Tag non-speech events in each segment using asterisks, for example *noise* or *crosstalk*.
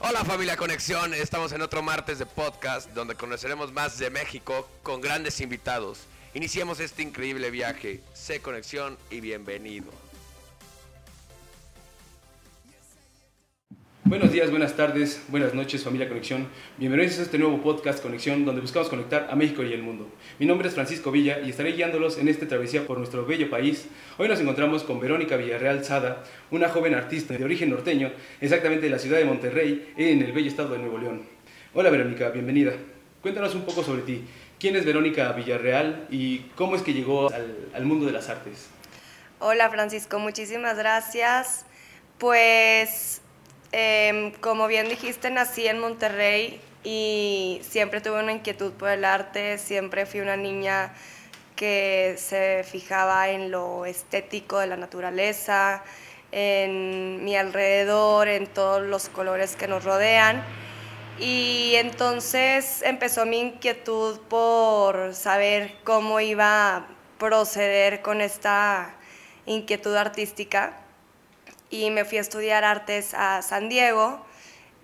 Hola familia Conexión, estamos en otro martes de podcast donde conoceremos más de México con grandes invitados. Iniciemos este increíble viaje. Sé Conexión y bienvenido. Buenos días, buenas tardes, buenas noches familia Conexión. Bienvenidos a este nuevo podcast Conexión donde buscamos conectar a México y el mundo. Mi nombre es Francisco Villa y estaré guiándolos en esta travesía por nuestro bello país. Hoy nos encontramos con Verónica Villarreal Sada, una joven artista de origen norteño, exactamente de la ciudad de Monterrey, en el bello estado de Nuevo León. Hola Verónica, bienvenida. Cuéntanos un poco sobre ti. ¿Quién es Verónica Villarreal y cómo es que llegó al, al mundo de las artes? Hola Francisco, muchísimas gracias. Pues Em, como bien dijiste, nací en Monterrey y siempre tuve una inquietud por el arte, siempre fui una niña que se fijaba en lo estético de la naturaleza, en mi alrededor, en todos los colores que nos rodean. Y entonces empezó mi inquietud por saber cómo iba a proceder con esta inquietud artística y me fui a estudiar artes a San Diego.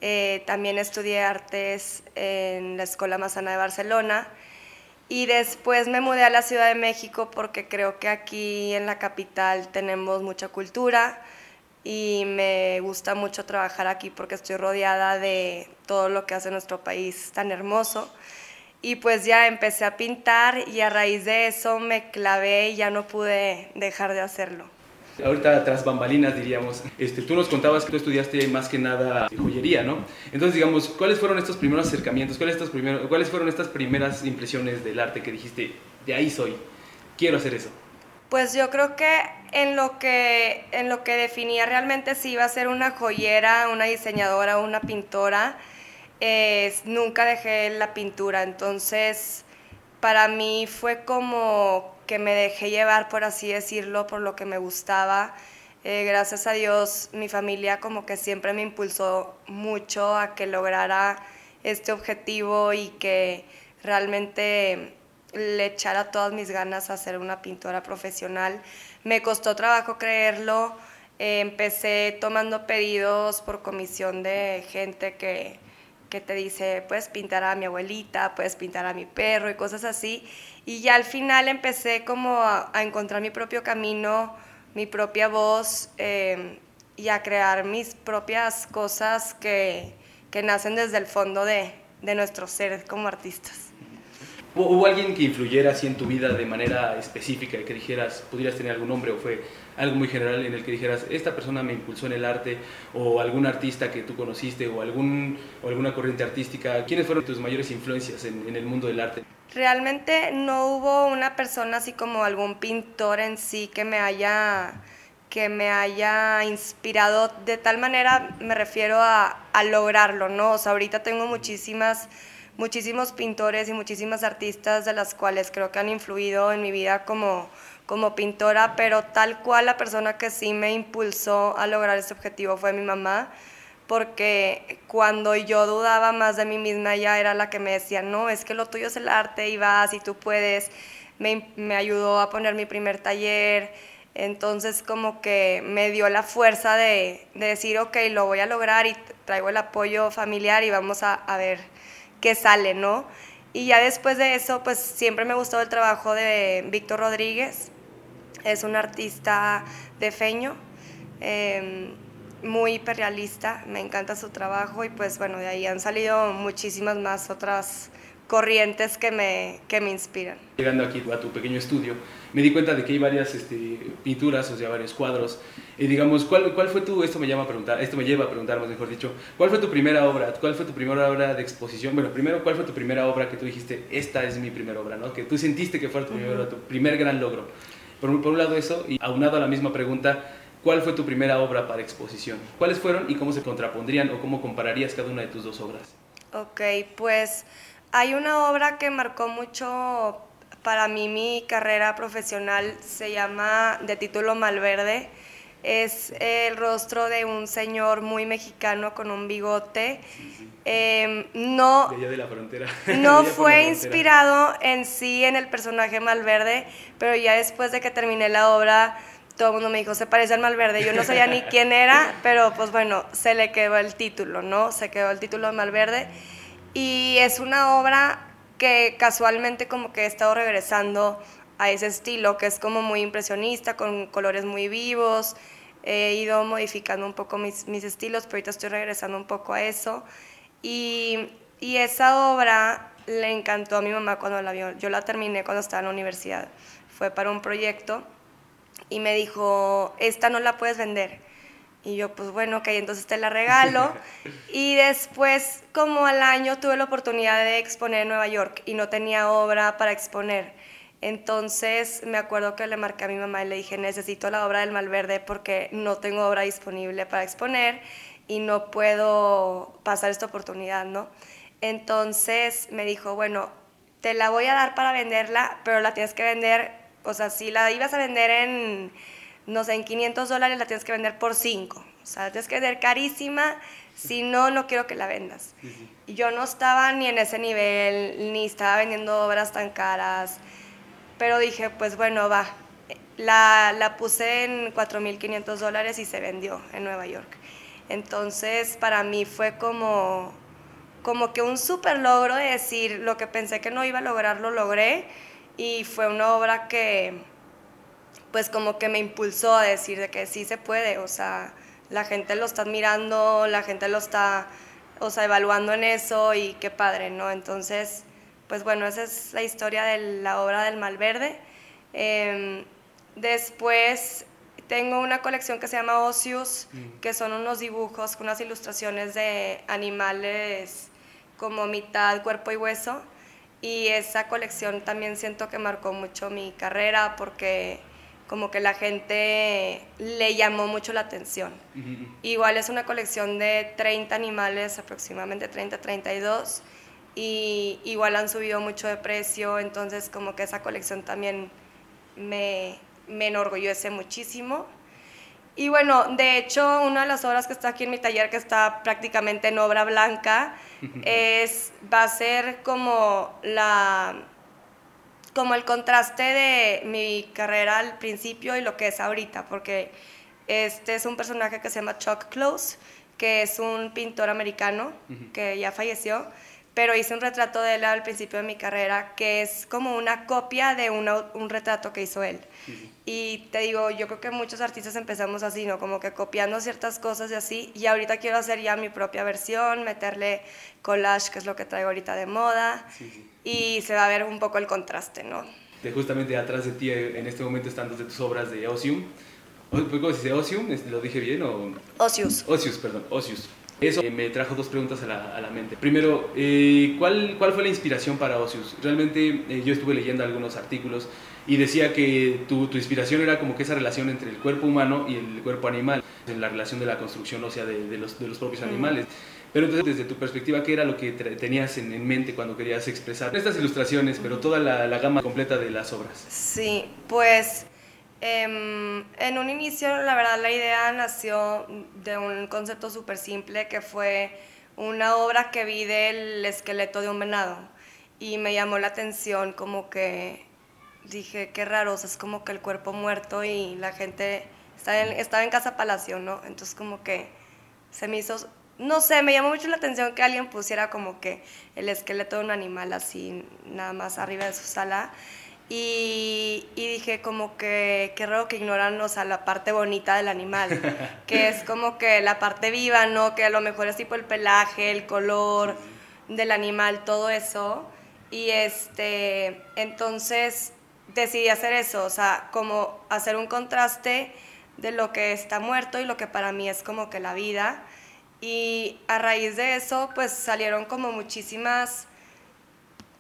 Eh, también estudié artes en la Escuela Mazana de Barcelona. Y después me mudé a la Ciudad de México porque creo que aquí en la capital tenemos mucha cultura y me gusta mucho trabajar aquí porque estoy rodeada de todo lo que hace nuestro país tan hermoso. Y pues ya empecé a pintar y a raíz de eso me clavé y ya no pude dejar de hacerlo. Ahorita tras bambalinas diríamos, este, tú nos contabas que tú estudiaste más que nada joyería, ¿no? Entonces digamos, ¿cuáles fueron estos primeros acercamientos? ¿Cuáles, estos primeros, ¿Cuáles fueron estas primeras impresiones del arte que dijiste, de ahí soy, quiero hacer eso? Pues yo creo que en lo que, en lo que definía realmente si iba a ser una joyera, una diseñadora, una pintora, nunca dejé la pintura, entonces para mí fue como que me dejé llevar, por así decirlo, por lo que me gustaba. Eh, gracias a Dios, mi familia como que siempre me impulsó mucho a que lograra este objetivo y que realmente le echara todas mis ganas a ser una pintora profesional. Me costó trabajo creerlo. Eh, empecé tomando pedidos por comisión de gente que, que te dice, puedes pintar a mi abuelita, puedes pintar a mi perro y cosas así. Y ya al final empecé como a, encontrar mi propio camino, mi propia voz em, y a crear mis propias cosas que, que nacen desde el fondo de, de nuestro ser como artistas. ¿Hubo alguien que influyera así en tu vida de manera específica que dijeras, pudieras tener algún nombre o fue algo muy general en el que dijeras, esta persona me impulsó en el arte o algún artista que tú conociste o, algún, o alguna corriente artística? ¿Quiénes fueron tus mayores influencias en, el mundo del arte? Realmente no hubo una persona así como algún pintor en sí que me haya que me haya inspirado de tal manera, me refiero a, a lograrlo, ¿no? O sea, ahorita tengo muchísimas muchísimos pintores y muchísimas artistas de las cuales creo que han influido en mi vida como, como pintora, pero tal cual la persona que sí me impulsó a lograr ese objetivo fue mi mamá, porque cuando yo dudaba más de mí misma, ella era la que me decía, no, es que lo tuyo es el arte y vas y tú puedes. Me, me ayudó a poner mi primer taller, entonces como que me dio la fuerza de, de, decir, ok, lo voy a lograr y traigo el apoyo familiar y vamos a, a ver que sale, ¿no? Y ya después de eso, pues siempre me gustó el trabajo de Víctor Rodríguez. Es un artista de feño, em, muy hiperrealista, me encanta su trabajo y pues bueno, de ahí han salido muchísimas más otras corrientes que me, que me inspiran. Llegando aquí a tu pequeño estudio, me di cuenta de que hay varias este, pinturas, o sea, varios cuadros. Y digamos, ¿cuál, ¿cuál fue tu, esto me llama a preguntar, esto me lleva a preguntar, más mejor dicho, ¿cuál fue tu primera obra? ¿Cuál fue tu primera obra de exposición? Bueno, primero, ¿cuál fue tu primera obra que tú dijiste, esta es mi primera obra, ¿no? Que tú sentiste que fue tu, primera, tu primer gran logro. Por, por un lado eso, y aunado a la misma pregunta, ¿cuál fue tu primera obra para exposición? ¿Cuáles fueron y cómo se contrapondrían o cómo compararías cada una de tus dos obras? Ok, pues hay una obra que marcó mucho para mí mi carrera profesional, se llama de título Malverde. Es el rostro de un señor muy mexicano con un bigote. Em, no, de la frontera. *laughs* no fue inspirado en sí en el personaje Malverde, pero ya después de que terminé la obra todo el mundo me dijo, se parece al Malverde. Yo no sabía ni *laughs* quién era, pero pues bueno, se le quedó el título, ¿no? Se quedó el título de Malverde. Y es una obra que casualmente como que he estado regresando a ese estilo, que es como muy impresionista, con colores muy vivos. He ido modificando un poco mis, mis estilos, pero ahorita estoy regresando un poco a eso. Y, y esa obra le encantó a mi mamá cuando la vio. Yo la terminé cuando estaba en la universidad. Fue para un proyecto y me dijo, esta no la puedes vender. Y yo, pues bueno, ok, entonces te la regalo. *laughs* y después, como al año, tuve la oportunidad de exponer en Nueva York y no tenía obra para exponer. Entonces me acuerdo que le marqué a mi mamá y le dije, necesito la obra del Malverde porque no tengo obra disponible para exponer y no puedo pasar esta oportunidad, ¿no? Entonces me dijo, bueno, te la voy a dar para venderla, pero la tienes que vender, o sea, si la ibas a vender en, no sé, en 500 dólares, la tienes que vender por 5. O sea, la tienes que vender carísima, si no, no quiero que la vendas. Y yo no estaba ni en ese nivel, ni estaba vendiendo obras tan caras pero dije, pues bueno, va. La, la puse en 4.500 dólares y se vendió en Nueva York. Entonces, para mí fue como, como que un súper logro de decir, lo que pensé que no iba a lograr, lo logré. Y fue una obra que, pues como que me impulsó a decir de que sí se puede, o sea, la gente lo está admirando, la gente lo está, o sea, evaluando en eso y qué padre, ¿no? Entonces, pues bueno, esa es la historia de la obra del Malverde. Em, después tengo una colección que se llama Ocius, mm. que son unos dibujos, unas ilustraciones de animales como mitad cuerpo y hueso. Y esa colección también siento que marcó mucho mi carrera porque como que la gente le llamó mucho la atención. Igual es una colección de 30 animales, aproximadamente 30, 32 y igual han subido mucho de precio, entonces como que esa colección también me, me enorgullece muchísimo. Y bueno, de hecho, una de las obras que está aquí en mi taller, que está prácticamente en obra blanca, *laughs* es, va a ser como, la, como el contraste de mi carrera al principio y lo que es ahorita, porque este es un personaje que se llama Chuck Close, que es un pintor americano que ya falleció pero hice un retrato de él al principio de mi carrera que es como una copia de un retrato que hizo él. Y te digo, yo creo que muchos artistas empezamos así, ¿no? Como que copiando ciertas cosas y así. Y ahorita quiero hacer ya mi propia versión, meterle collage, que es lo que traigo ahorita de moda. Y se va a ver un poco el contraste, ¿no? De justamente atrás de ti en este momento están dos de tus obras de Osium. ¿Cómo se dice Osium? ¿Lo dije bien o...? Osius. Osius, perdón, Osius. Eso eh, me trajo dos preguntas a la, a la mente. Primero, eh, ¿cuál, ¿cuál fue la inspiración para Osius? Realmente eh, yo estuve leyendo algunos artículos y decía que tu, tu, inspiración era como que esa relación entre el cuerpo humano y el cuerpo animal, en la relación de la construcción ósea de, de, los, de los propios animales. Pero entonces, desde tu perspectiva, ¿qué era lo que tenías en, en, mente cuando querías expresar estas ilustraciones, pero toda la, la gama completa de las obras? Sí, pues Em, en un inicio, la verdad, la idea nació de un concepto súper simple que fue una obra que vi del esqueleto de un venado y me llamó la atención como que dije, qué raro, es como que el cuerpo muerto y la gente estaba en, estaba en Casa Palacio, ¿no? Entonces como que se me hizo, no sé, me llamó mucho la atención que alguien pusiera como que el esqueleto de un animal así, nada más arriba de su sala. Y, dije como que qué raro que ignoran o sea, la parte bonita del animal, *laughs* que es como que la parte viva, ¿no? Que a lo mejor es tipo el pelaje, el color del animal, todo eso. Y este, entonces decidí hacer eso, o sea, como hacer un contraste de lo que está muerto y lo que para mí es como que la vida. Y a raíz de eso, pues salieron como muchísimas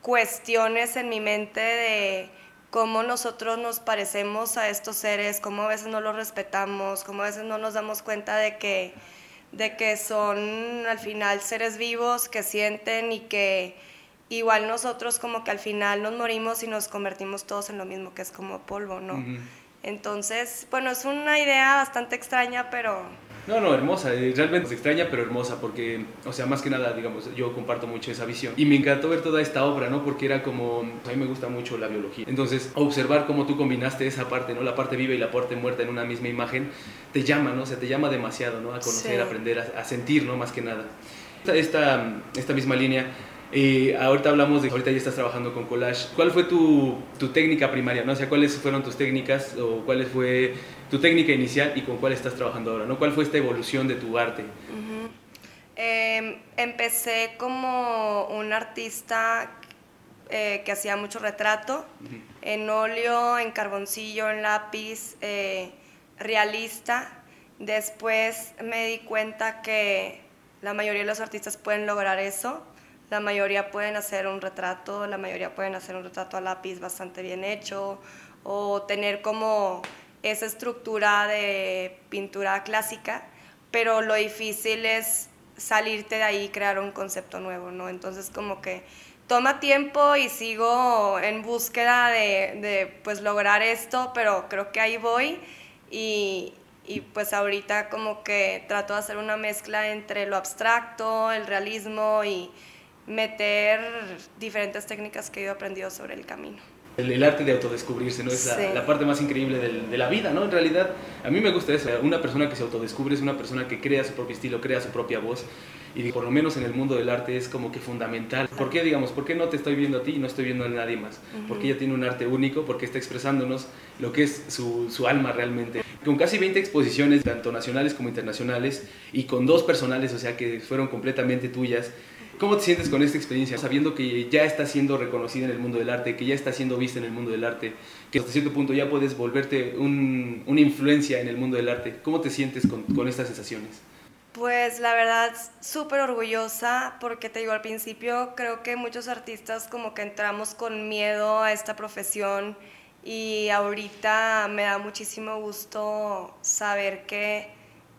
cuestiones en mi mente de cómo nosotros nos parecemos a estos seres, cómo a veces no los respetamos, cómo a veces no nos damos cuenta de que, de que son al final seres vivos que sienten y que igual nosotros como que al final nos morimos y nos convertimos todos en lo mismo, que es como polvo, ¿no? Entonces, bueno, es una idea bastante extraña, pero No, no, hermosa, eh, realmente extraña, pero hermosa, porque, o sea, más que nada, digamos, yo comparto mucho esa visión. Y me encantó ver toda esta obra, ¿no? Porque era como, a mí me gusta mucho la biología. Entonces, observar cómo tú combinaste esa parte, ¿no? La parte viva y la parte muerta en una misma imagen, te llama, ¿no? O sea, te llama demasiado, ¿no? A conocer, a aprender, a, a, sentir, ¿no? Más que nada. Esta, esta misma línea eh, ahorita hablamos de ahorita ya estás trabajando con collage. ¿Cuál fue tu, tu, técnica primaria? ¿no? O sea, ¿cuáles fueron tus técnicas o cuál fue tu técnica inicial y con cuál estás trabajando ahora? ¿no? ¿Cuál fue esta evolución de tu arte? eh, empecé como un artista eh, que hacía mucho retrato, en óleo, en carboncillo, en lápiz, eh, realista. Después me di cuenta que la mayoría de los artistas pueden lograr eso la mayoría pueden hacer un retrato, la mayoría pueden hacer un retrato a lápiz bastante bien hecho o tener como esa estructura de pintura clásica, pero lo difícil es salirte de ahí y crear un concepto nuevo, ¿no? Entonces como que toma tiempo y sigo en búsqueda de, de pues lograr esto, pero creo que ahí voy y, y pues ahorita como que trato de hacer una mezcla entre lo abstracto, el realismo y meter diferentes técnicas que he ido aprendido sobre el camino. El, arte de autodescubrirse, ¿no? Es la, parte más increíble de la vida, ¿no? En realidad, a mí me gusta eso. Una persona que se autodescubre es una persona que crea su propio estilo, crea su propia voz. Y por lo menos en el mundo del arte es como que fundamental. ¿Por qué, digamos, por qué no te estoy viendo a ti y no estoy viendo a nadie más? Porque ella tiene un arte único, porque está expresándonos lo que es su, su alma realmente. Con casi 20 exposiciones, tanto nacionales como internacionales, y con dos personales, o sea, que fueron completamente tuyas, ¿Cómo te sientes con esta experiencia, sabiendo que ya está siendo reconocida en el mundo del arte, que ya está siendo vista en el mundo del arte, que hasta cierto punto ya puedes volverte una influencia en el mundo del arte? ¿Cómo te sientes con, con estas sensaciones? Pues la verdad, súper orgullosa, porque te digo, al principio creo que muchos artistas como que entramos con miedo a esta profesión y ahorita me da muchísimo gusto saber que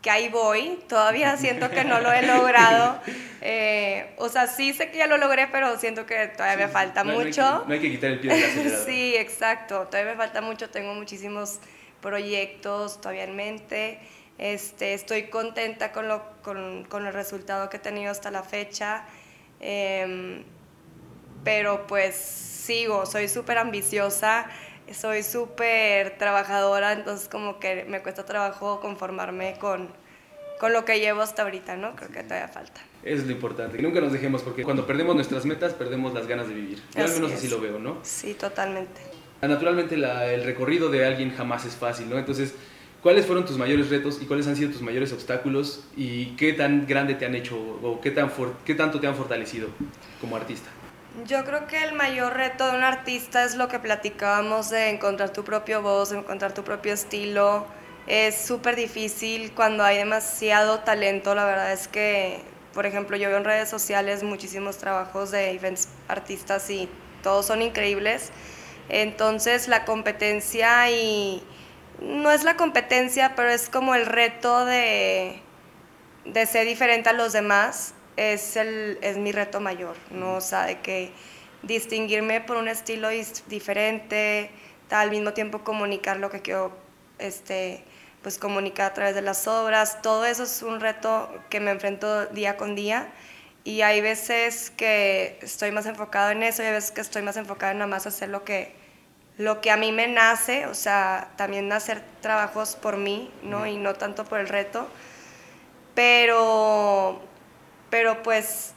que ahí voy, todavía siento que no lo he logrado. *laughs* Eh, o sea, sí sé que ya lo logré, pero siento que todavía me falta mucho. No hay, que, quitar el pie del acelerador. *laughs* sí, exacto, todavía me falta mucho, tengo muchísimos proyectos todavía en mente. Este, estoy contenta con, lo, con, con el resultado que he tenido hasta la fecha, em, pero pues sigo, soy súper ambiciosa soy súper trabajadora, entonces como que me cuesta trabajo conformarme con, con lo que llevo hasta ahorita, ¿no? Creo que todavía falta. Es lo importante, que nunca nos dejemos, porque cuando perdemos nuestras metas, perdemos las ganas de vivir. Yo al menos así lo veo, ¿no? Sí, totalmente. Naturalmente el recorrido de alguien jamás es fácil, ¿no? Entonces, ¿cuáles fueron tus mayores retos y cuáles han sido tus mayores obstáculos y qué tan grande te han hecho o qué, tan qué tanto te han fortalecido como artista? Yo creo que el mayor reto de un artista es lo que platicábamos de encontrar tu propio voz, encontrar tu propio estilo. Es súper difícil cuando hay demasiado talento. La verdad es que, por ejemplo, yo veo en redes sociales muchísimos trabajos de artistas y todos son increíbles. Entonces la competencia y no es la competencia, pero es como el reto de, de ser diferente a los demás es, el, es mi reto mayor, ¿no? O sea, de que distinguirme por un estilo diferente, al mismo tiempo comunicar lo que quiero este, pues comunicar a través de las obras, todo eso es un reto que me enfrento día con día y hay veces que estoy más enfocado en eso y hay veces que estoy más enfocada en nada más hacer lo que, lo que a mí me nace, o sea, también hacer trabajos por mí, ¿no? Y no tanto por el reto, pero pero pues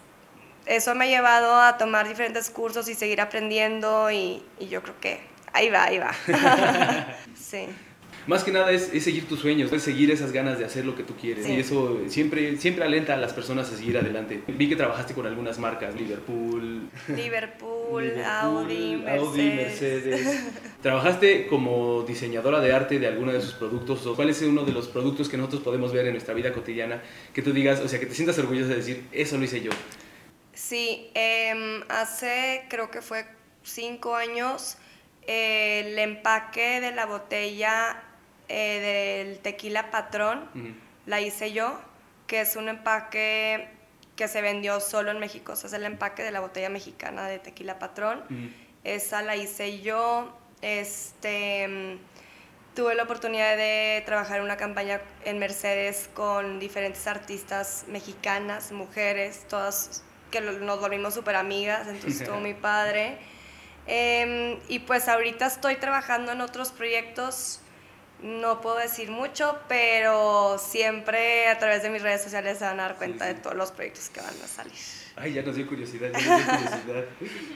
eso me ha llevado a tomar diferentes cursos y seguir aprendiendo y, yo creo que ahí va, ahí va. *laughs* sí. Más que nada es, seguir tus sueños, es seguir esas ganas de hacer lo que tú quieres. Y eso siempre, siempre alenta a las personas a seguir adelante. Vi que trabajaste con algunas marcas, Liverpool. Liverpool, Audi, Mercedes. Audi, Mercedes. *laughs* ¿Trabajaste como diseñadora de arte de alguno de sus productos? ¿O cuál es uno de los productos que nosotros podemos ver en nuestra vida cotidiana que tú digas, o sea, que te sientas orgullosa de decir, eso lo hice yo? Sí, em, hace creo que fue cinco años el empaque de la botella eh, del tequila patrón, la hice yo, que es un empaque que se vendió solo en México, o sea, es el empaque de la botella mexicana de tequila patrón. Esa la hice yo. Este, tuve la oportunidad de trabajar en una campaña en Mercedes con diferentes artistas mexicanas, mujeres, todas que nos volvimos súper amigas, entonces estuvo *laughs* muy padre. Em, y pues ahorita estoy trabajando en otros proyectos, no puedo decir mucho, pero siempre a través de mis redes sociales se van a dar cuenta de todos los proyectos que van a salir. Ay, ya nos dio curiosidad, ya nos dio curiosidad.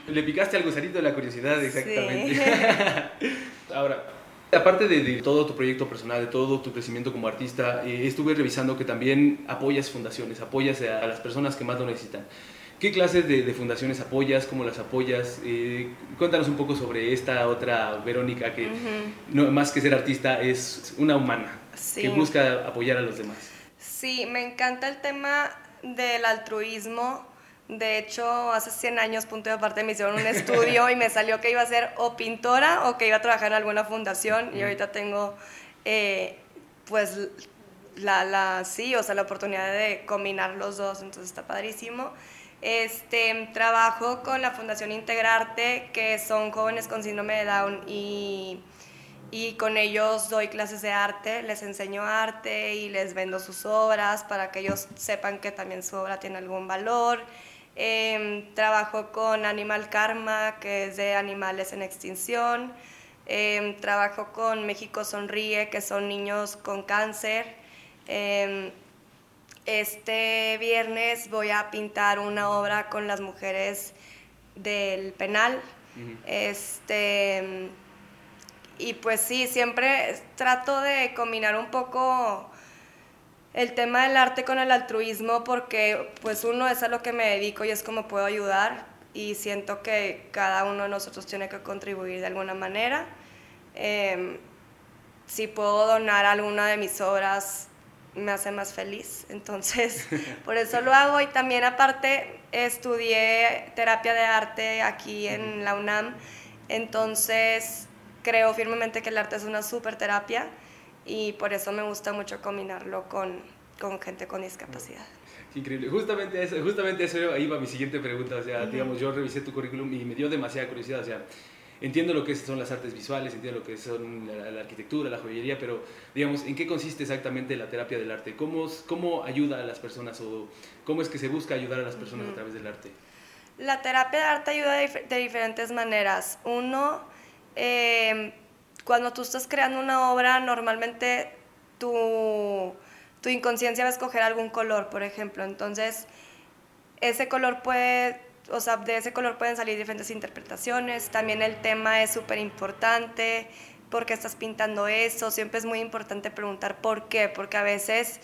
Le picaste al gusanito de la curiosidad, exactamente. *laughs* Ahora, aparte de, todo tu proyecto personal, de todo tu crecimiento como artista, eh, estuve revisando que también apoyas fundaciones, apoyas a, las personas que más lo necesitan. ¿Qué clases de, fundaciones apoyas? ¿Cómo las apoyas? Eh, cuéntanos un poco sobre esta otra Verónica que, no, más que ser artista, es una humana que busca apoyar a los demás. Sí, me encanta el tema del altruismo de hecho, hace 100 años, punto de aparte, me hicieron un estudio *laughs* y me salió que iba a ser o pintora o que iba a trabajar en alguna fundación. Y ahorita tengo, eh, pues, la, la, sí, o sea, la oportunidad de combinar los dos, entonces está padrísimo. Este, trabajo con la Fundación Integrarte, que son jóvenes con síndrome de Down y, y con ellos doy clases de arte, les enseño arte y les vendo sus obras para que ellos sepan que también su obra tiene algún valor. Em, trabajo con Animal Karma, que es de animales en extinción. Em, trabajo con México Sonríe, que son niños con cáncer. Em, este viernes voy a pintar una obra con las mujeres del penal. Este y pues sí, siempre trato de combinar un poco el tema del arte con el altruismo porque pues uno es a lo que me dedico y es como puedo ayudar y siento que cada uno de nosotros tiene que contribuir de alguna manera. Em, si puedo donar alguna de mis obras me hace más feliz, *laughs* entonces *laughs* por eso lo hago y también aparte estudié terapia de arte aquí en la UNAM, entonces creo firmemente que el arte es una super terapia y por eso me gusta mucho combinarlo con, con gente con discapacidad. Increíble. Justamente eso, justamente eso iba mi siguiente pregunta. O sea, digamos, yo revisé tu currículum y me dio demasiada curiosidad. O sea, entiendo lo que son las artes visuales, entiendo lo que son la, arquitectura, la joyería, pero digamos, ¿en qué consiste exactamente la terapia del arte? ¿Cómo, ¿Cómo ayuda a las personas o cómo es que se busca ayudar a las personas a través del arte? La terapia de arte ayuda de, de diferentes maneras. Uno, eh, cuando tú estás creando una obra, normalmente tu, tu inconsciencia va a escoger algún color, por ejemplo. Entonces, ese color puede, o sea, de ese color pueden salir diferentes interpretaciones. También el tema es súper importante. ¿Por qué estás pintando eso? Siempre es muy importante preguntar por qué, porque a veces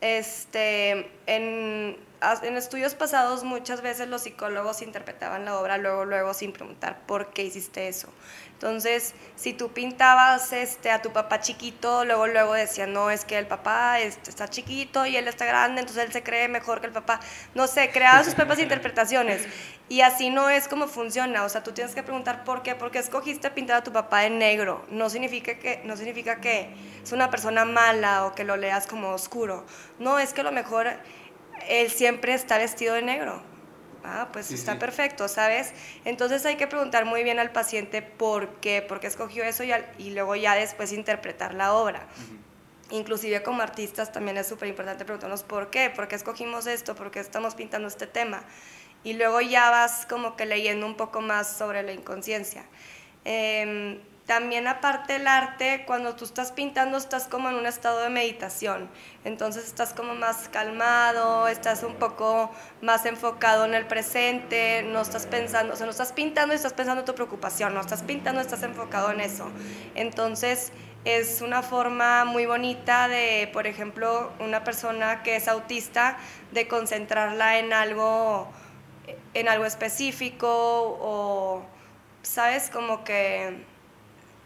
este, en, en estudios pasados muchas veces los psicólogos interpretaban la obra luego, luego sin preguntar por qué hiciste eso. Entonces, si tú pintabas este, a tu papá chiquito, luego, luego decían, no, es que el papá este, está chiquito y él está grande, entonces él se cree mejor que el papá. No sé, creaban sus propias *laughs* interpretaciones. Y así no es como funciona. O sea, tú tienes que preguntar por qué, porque escogiste pintar a tu papá en negro. No significa que, no significa que es una persona mala o que lo leas como oscuro. No, es que a lo mejor él siempre está vestido de negro. Ah, pues está perfecto, ¿sabes? Entonces hay que preguntar muy bien al paciente por qué, por qué escogió eso y, y luego ya después interpretar la obra. Inclusive como artistas también es súper importante preguntarnos por qué, por qué escogimos esto, por qué estamos pintando este tema. Y luego ya vas como que leyendo un poco más sobre la inconsciencia. Eh, también aparte el arte, cuando tú estás pintando estás como en un estado de meditación, entonces estás como más calmado, estás un poco más enfocado en el presente, no estás pensando, o sea, no estás pintando y estás pensando en tu preocupación, no estás pintando estás enfocado en eso. Entonces es una forma muy bonita de, por ejemplo, una persona que es autista, de concentrarla en algo, en algo específico o, ¿sabes? Como que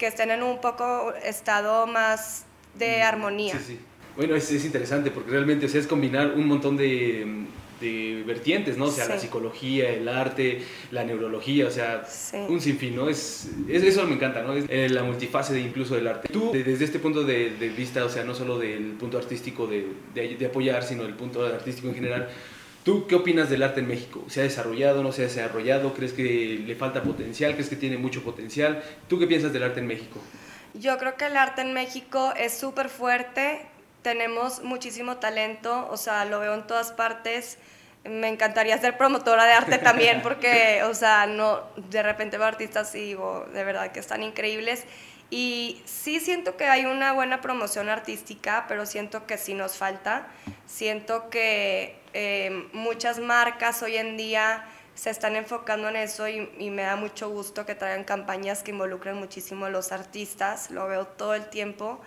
que estén en un poco estado más de mm, armonía. Sí, sí. Bueno, es, es interesante porque realmente o sea, es combinar un montón de, de vertientes, ¿no? O sea, la psicología, el arte, la neurología, o sea, un sinfín, ¿no? Es, es, eso me encanta, ¿no? Es eh, la multifase de incluso del arte. Tú, desde este punto de, de, vista, o sea, no solo del punto artístico de, de, apoyar, sino del punto artístico en general, ¿Tú qué opinas del arte en México? ¿Se ha desarrollado, no se ha desarrollado? ¿Crees que le falta potencial? ¿Crees que tiene mucho potencial? ¿Tú qué piensas del arte en México? Yo creo que el arte en México es súper fuerte, tenemos muchísimo talento, o sea, lo veo en todas partes. Me encantaría ser promotora de arte también *laughs* porque, o sea, no, de repente veo artistas y digo, de verdad que están increíbles. Y sí siento que hay una buena promoción artística, pero siento que sí nos falta. Siento que eh, muchas marcas hoy en día se están enfocando en eso y, y, me da mucho gusto que traigan campañas que involucren muchísimo a los artistas, lo veo todo el tiempo.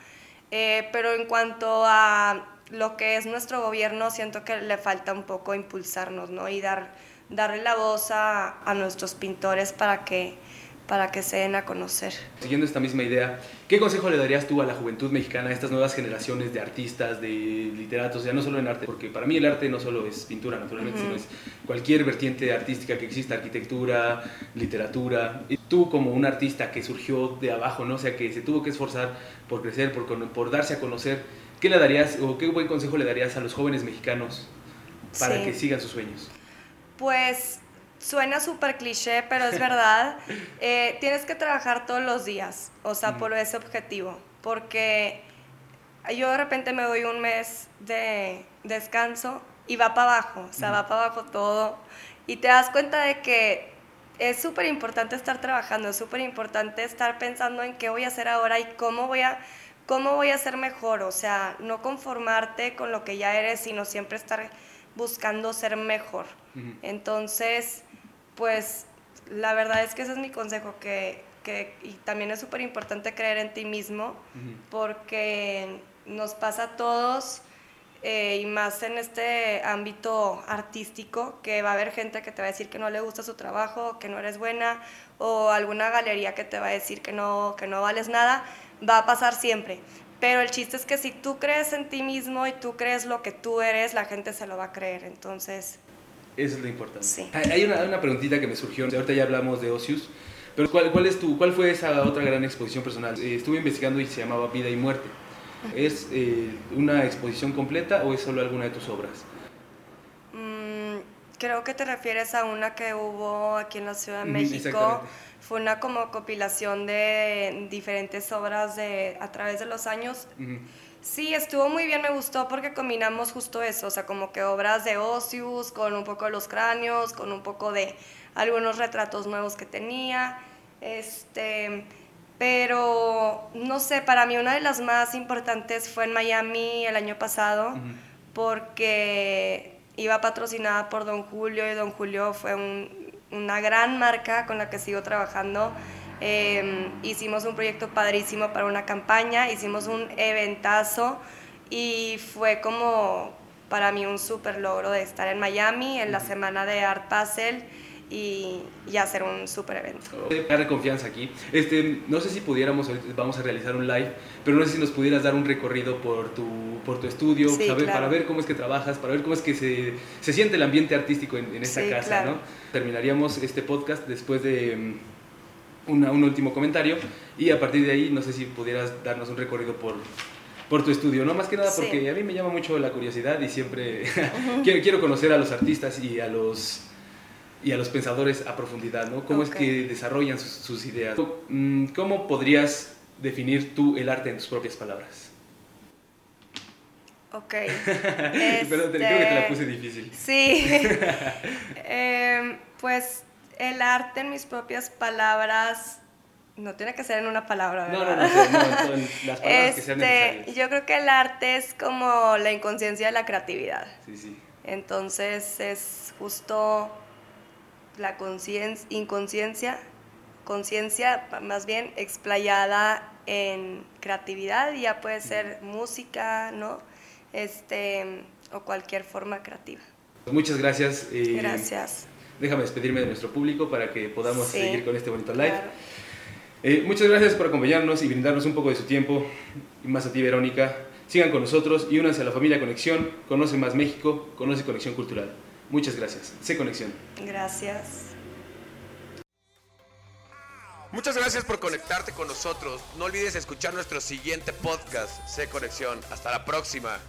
Eh, pero en cuanto a lo que es nuestro gobierno, siento que le falta un poco impulsarnos ¿no? y dar, darle la voz a, a nuestros pintores para que para que se den a conocer. Siguiendo esta misma idea, ¿qué consejo le darías tú a la juventud mexicana, a estas nuevas generaciones de artistas, de literatos, ya no solo en arte, porque para mí el arte no solo es pintura, naturalmente, uh -huh. sino es cualquier vertiente artística que exista, arquitectura, literatura. Y tú como un artista que surgió de abajo, ¿no? o sea, que se tuvo que esforzar por crecer, por, por darse a conocer, ¿qué le darías o qué buen consejo le darías a los jóvenes mexicanos para sí. que sigan sus sueños? Pues Suena súper cliché, pero es verdad. *laughs* Eh, tienes que trabajar todos los días, o sea, por ese objetivo. Porque yo de repente me doy un mes de descanso y va para abajo, o sea, va para abajo todo. Y te das cuenta de que es súper importante estar trabajando, es súper importante estar pensando en qué voy a hacer ahora y cómo voy a, cómo voy a ser mejor. O sea, no conformarte con lo que ya eres, sino siempre estar buscando ser mejor. Entonces, pues la verdad es que ese es mi consejo, que, que y también es súper importante creer en ti mismo, porque nos pasa a todos, eh, y más en este ámbito artístico, que va a haber gente que te va a decir que no le gusta su trabajo, que no eres buena, o alguna galería que te va a decir que no, que no vales nada, va a pasar siempre. Pero el chiste es que si tú crees en ti mismo y tú crees lo que tú eres, la gente se lo va a creer. Entonces... Eso es lo importante. Sí. Hay una, una preguntita que me surgió. Ahorita ya hablamos de Ocius. Pero ¿cuál, cuál, es tu, ¿cuál fue esa otra gran exposición personal? Eh, estuve investigando y se llamaba Vida y Muerte. ¿Es eh, una exposición completa o es solo alguna de tus obras? Mm, creo que te refieres a una que hubo aquí en la Ciudad de México. Fue una como compilación de diferentes obras de, a través de los años. Uh -huh. Sí, estuvo muy bien, me gustó porque combinamos justo eso, o sea, como que obras de Ocius con un poco de los cráneos, con un poco de algunos retratos nuevos que tenía. Este, pero no sé, para mí una de las más importantes fue en Miami el año pasado, uh -huh. porque iba patrocinada por Don Julio y Don Julio fue un, una gran marca con la que sigo trabajando. Eh, hicimos un proyecto padrísimo para una campaña, hicimos un eventazo y fue como para mí un súper logro de estar en Miami en la semana de Art Basel y, y hacer un súper evento. Dar confianza aquí. Este, no sé si pudiéramos, vamos a realizar un live, pero no sé si nos pudieras dar un recorrido por tu, por tu estudio, sí, saber, claro. para ver cómo es que trabajas, para ver cómo es que se, se siente el ambiente artístico en, en esta sí, casa, claro. ¿no? Terminaríamos este podcast después de mm, una, un último comentario y a partir de ahí no sé si pudieras darnos un recorrido por, por tu estudio, ¿no? Más que nada porque sí. a mí me llama mucho la curiosidad y siempre *laughs* quiero, quiero conocer a los artistas y a los y a los pensadores a profundidad, ¿no? ¿Cómo okay. es que desarrollan sus, sus, ideas? Mm, ¿Cómo podrías definir tú el arte en tus propias palabras? Ok. *laughs* este... Perdón, creo que te la puse difícil. Sí. *laughs* eh, pues el arte en mis propias palabras no tiene que ser en una palabra, ¿verdad? No, no, no, no, no *laughs* las palabras este, que sean necesarias. Yo creo que el arte es como la inconsciencia de la creatividad. Sí, sí. Entonces es justo la inconsciencia, conciencia más bien explayada en creatividad, ya puede ser música, ¿no? Este, o cualquier forma creativa. Muchas gracias. Eh, gracias. Déjame despedirme de nuestro público para que podamos sí, seguir con este bonito live. Claro. Eh, muchas gracias por acompañarnos y brindarnos un poco de su tiempo, y más a ti, Verónica. Sigan con nosotros y únanse a la familia Conexión. Conoce más México, conoce Conexión Cultural. Muchas gracias. Sé Conexión. Gracias. Muchas gracias por conectarte con nosotros. No olvides escuchar nuestro siguiente podcast, Sé Conexión. Hasta la próxima.